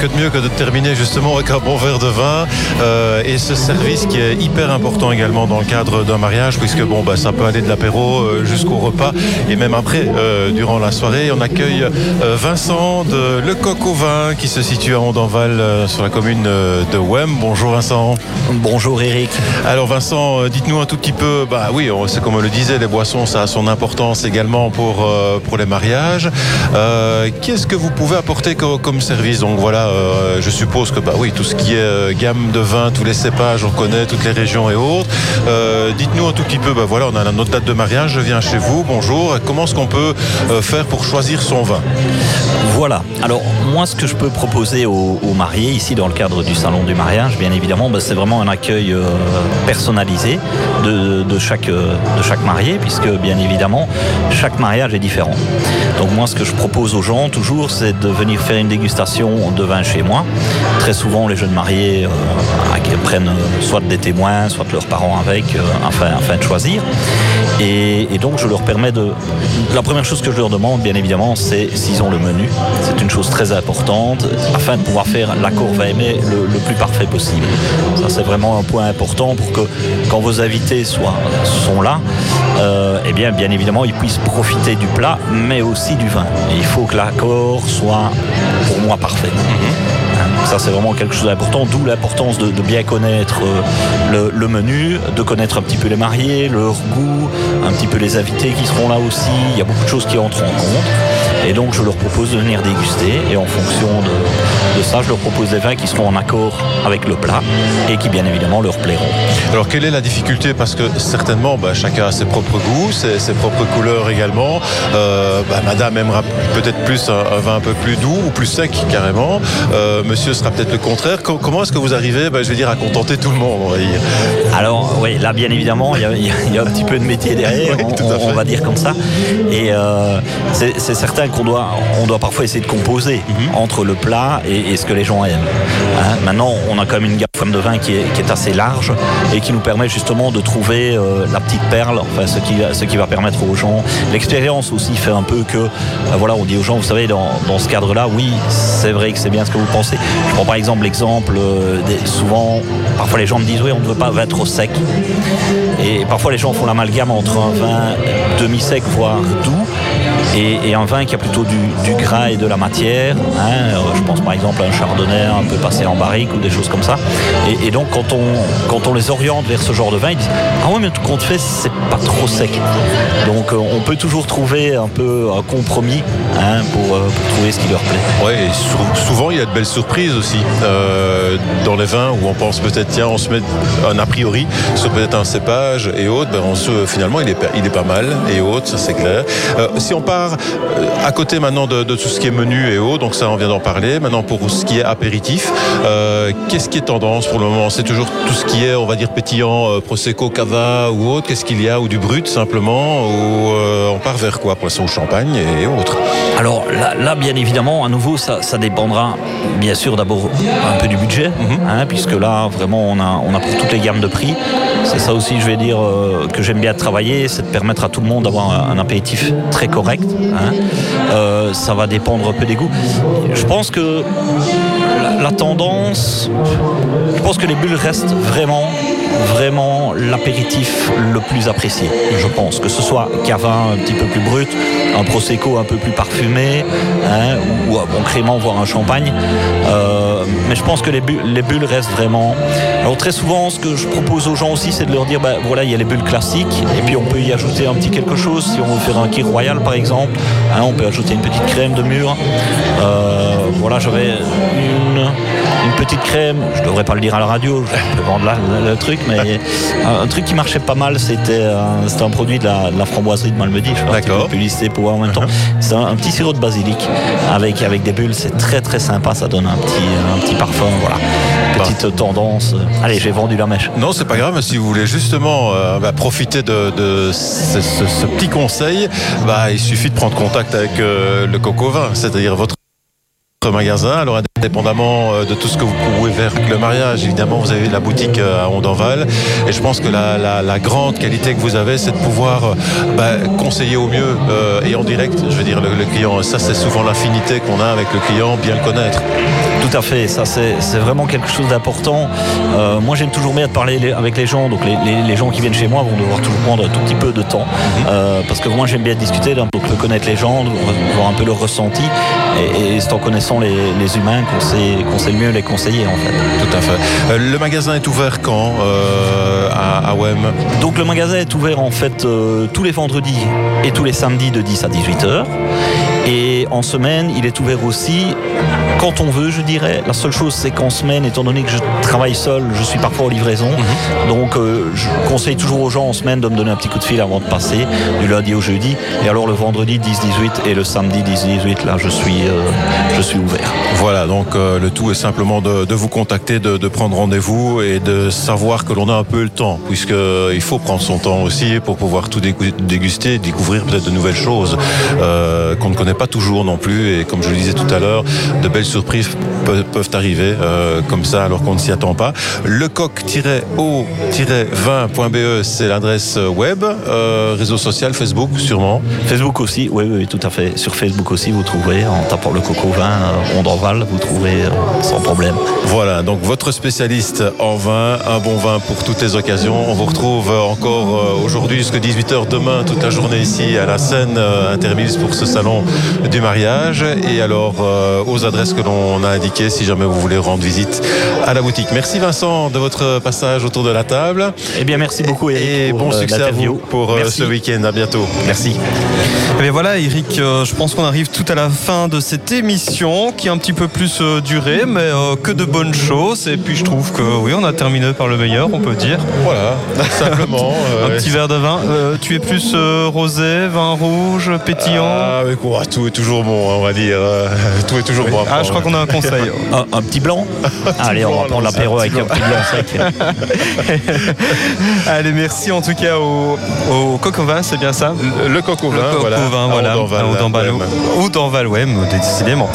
Que de mieux que de terminer justement avec un bon verre de vin euh, et ce service qui est hyper important également dans le cadre d'un mariage puisque bon bah ça peut aller de l'apéro euh, jusqu'au repas et même après euh, durant la soirée on accueille Vincent de Le Coq au Vin qui se situe à Ondanval euh, sur la commune de Wem. Bonjour Vincent. Bonjour Eric. Alors Vincent, dites-nous un tout petit peu, bah oui, c'est comme on le disait, les boissons ça a son importance également pour, pour les mariages. Euh, Qu'est-ce que vous pouvez apporter co- comme, service? Donc voilà, euh, je suppose que bah oui, tout ce qui est euh, gamme de vin, tous les cépages, on connaît toutes les régions et autres. Euh, Dites-nous un tout petit peu, bah voilà, on a notre date de mariage, je viens chez vous, bonjour. Comment est-ce qu'on peut faire pour choisir son vin? Voilà. Alors moi, ce que je peux proposer aux, mariés ici dans le cadre du salon du mariage, bien évidemment, bah, c'est vraiment un accueil euh, personnalisé de, de chaque euh, de chaque marié, puisque bien évidemment chaque mariage est différent. Donc moi, ce que je propose aux gens toujours, c'est de venir faire une dégustation de vin chez moi. Très souvent, les jeunes mariés euh, prennent soit des témoins, soit leurs parents avec, afin de choisir. Donc, je leur permets de. La première chose que je leur demande, bien évidemment, c'est s'ils ont le menu. C'est une chose très importante afin de pouvoir faire l'accord va aimer le, plus parfait possible. Ça, c'est vraiment un point important pour que quand vos invités sont là, euh, eh bien, bien évidemment, ils puissent profiter du plat, mais aussi du vin. Et il faut que l'accord soit, pour moi, parfait. Hein, Ça, c'est vraiment quelque chose d'important, d'où l'importance de, de bien connaître euh, le, le menu, de connaître un petit peu les mariés, leur goût, un petit peu les invités qui seront là aussi. Il y a beaucoup de choses qui entrent en compte. Et donc, je leur propose de venir déguster. Et en fonction de, de ça, je leur propose des vins qui seront en accord avec le plat et qui, bien évidemment, leur plairont. Alors quelle est la difficulté? Parce que certainement, bah, chacun a ses propres goûts, ses, ses propres couleurs également. Euh, bah, madame aimera peut-être plus un, un vin un peu plus doux ou plus sec carrément. Euh, monsieur sera peut-être le contraire. Com- comment est-ce que vous arrivez, bah, je vais dire, à contenter tout le monde on va dire Alors oui, là bien évidemment, il y a, y y un petit peu de métier derrière, Oui, on, on- va dire comme ça. Et euh, c'est c'est certain qu'on doit, on doit parfois essayer de composer Mhm. entre le plat et, et ce que les gens aiment. Hein, maintenant, on a quand même une gamme de vin qui est, qui est assez large et qui nous permet justement de trouver euh, la petite perle, enfin ce qui, ce qui va permettre aux gens. L'expérience aussi fait un peu que, euh, voilà, on dit aux gens, vous savez, dans, dans ce cadre-là, oui, c'est vrai que c'est bien ce que vous pensez. Je prends par exemple l'exemple, euh, souvent, parfois les gens me disent, oui, on ne veut pas vin trop sec. Et parfois les gens font l'amalgame entre un vin demi-sec, voire doux, et, et un vin qui a plutôt du, du gras et de la matière. hein. Euh, Je pense par exemple à un chardonnay un peu passé en barrique ou des choses comme ça. Et, donc quand on, quand on les oriente vers ce genre de vin, ils disent Ah ouais, mais tout compte fait, c'est pas trop sec. Donc euh, on peut toujours trouver un peu un compromis hein, pour, euh, pour trouver ce qui leur plaît. Sou- souvent il y a de belles surprises aussi dans les vins où on pense peut-être tiens on se met un a priori sur peut-être un cépage et autres, ben finalement il est, il est pas mal et autres, ça c'est clair. Si on part euh, à côté maintenant de, de tout ce qui est menu et autres, donc ça on vient d'en parler. Maintenant pour ce qui est apéritif, euh, qu'est-ce qui est tendance pour le moment? C'est toujours tout ce qui est on va dire pétillant, euh, prosecco, cava ou autre. Qu'est-ce qu'il y a? Ou du brut simplement? Ou euh, on part vers quoi Poisson au champagne et autres? Alors là, là, bien évidemment, à nouveau, ça, ça dépendra bien sûr d'abord un peu du budget, hein, puisque là, vraiment, on a, on a pour toutes les gammes de prix. C'est ça aussi, je vais dire, euh, que j'aime bien travailler, c'est de permettre à tout le monde d'avoir un, un appétitif très correct. hein. Euh, ça va dépendre un peu des goûts. Je pense que la tendance, je pense que les bulles restent vraiment vraiment l'apéritif le plus apprécié, je pense. Que ce soit cavin un petit peu plus brut, un prosecco un peu plus parfumé, hein, ou un bon voire un champagne. Euh, mais je pense que les, bu- les bulles restent vraiment... Alors très souvent, ce que je propose aux gens aussi, c'est de leur dire, ben voilà, il y a les bulles classiques, et puis on peut y ajouter un petit quelque chose. Si on veut faire un kir royal, par exemple, hein, on peut ajouter une petite crème de mûre. Euh, voilà, j'avais une, une petite crème, je devrais pas le dire à la radio, je peux vendre là, le, le truc, mais un, un truc qui marchait pas mal, c'était un, c'était un produit de la, de la framboiserie de Malmedy, je un D'accord. de publicité pour voir en même temps. C'est un, un petit sirop de basilic avec, avec des bulles, c'est très très sympa, ça donne un petit, un petit parfum, voilà. Petite tendance. Allez, j'ai vendu la mèche. Non, c'est pas grave, mais si vous voulez justement euh, bah, profiter de, de ce, ce- ce petit conseil, bah, il suffit de prendre contact avec euh, le coco vin, c'est-à-dire votre magasin. Alors, indépendamment de tout ce que vous pouvez faire avec le mariage, évidemment, vous avez la boutique à Ondanval. Et je pense que la, grande qualité que vous avez, c'est de pouvoir bah, conseiller au mieux et en direct, je veux dire, le, le client. Ça, c'est souvent l'affinité qu'on a avec le client, bien le connaître. Tout à fait, ça c'est vraiment quelque chose d'important. Euh, moi j'aime toujours bien de parler avec les gens, donc les, gens qui viennent chez moi vont devoir toujours prendre un tout petit peu de temps, mhm. euh, parce que moi j'aime bien discuter, donc connaître les gens, voir un peu leur ressenti, et, c'est en connaissant les, humains qu'on sait, qu'on sait le mieux les conseiller en fait. Tout à fait. Euh, le magasin est ouvert quand à, à WEM? Donc le magasin est ouvert en fait tous les vendredis et tous les samedis de 10 à 18 h et en semaine, il est ouvert aussi quand on veut, je dirais. La seule chose, c'est qu'en semaine, étant donné que je travaille seul, je suis parfois en livraison. Mhm. Donc, euh, je conseille toujours aux gens en semaine de me donner un petit coup de fil avant de passer, du lundi au jeudi. Et alors, le vendredi 10-18 et le samedi 10-18, là, je suis, euh, je suis ouvert. Voilà, donc euh, le tout est simplement de, vous contacter, de, de prendre rendez-vous et de savoir que l'on a un peu le temps, puisqu'il faut prendre son temps aussi pour pouvoir tout déguster, découvrir peut-être de nouvelles choses qu'on ne connaît pas toujours non plus. Et comme je le disais tout à l'heure, de belles surprises peuvent, arriver euh, comme ça alors qu'on ne s'y attend pas. Lecoq-o-vin.be, c'est l'adresse web. Euh, réseau social, Facebook sûrement. Facebook aussi, oui, oui, tout à fait. Sur Facebook aussi, vous trouverez, en tapant le coco vin, euh, Ondanval, vous trouverez sans problème. Voilà, donc votre spécialiste en vin, un bon vin pour toutes les occasions. On vous retrouve encore aujourd'hui jusqu'à 18h demain, toute la journée ici à la scène intermise pour ce salon du mariage et alors euh, aux adresses que l'on a indiquées si jamais vous voulez rendre visite à la boutique. Merci Vincent de votre passage autour de la table. Eh bien merci beaucoup Eric et bon euh, succès à vous pour euh, ce week-end. À bientôt. Merci. Et eh voilà Eric, je pense qu'on arrive tout à la fin de cette émission qui a un petit peu plus duré mais que de bonnes choses et puis je trouve que oui on a terminé par le meilleur on peut dire. Voilà, simplement. un petit verre de vin. tu es plus rosé, vin rouge, pétillant? Ah mais quoi, tout est toujours bon, hein, on va dire. Euh, tout est toujours bon. Ah, je crois qu'on a un conseil. un, petit blanc Allez, on va prendre l'apéro avec un petit blanc sec. Allez, merci en tout cas au, au coq au vin, c'est bien ça Le, coq au vin, le coq voilà. Au vin, voilà. Ou dans Valwem, décidément.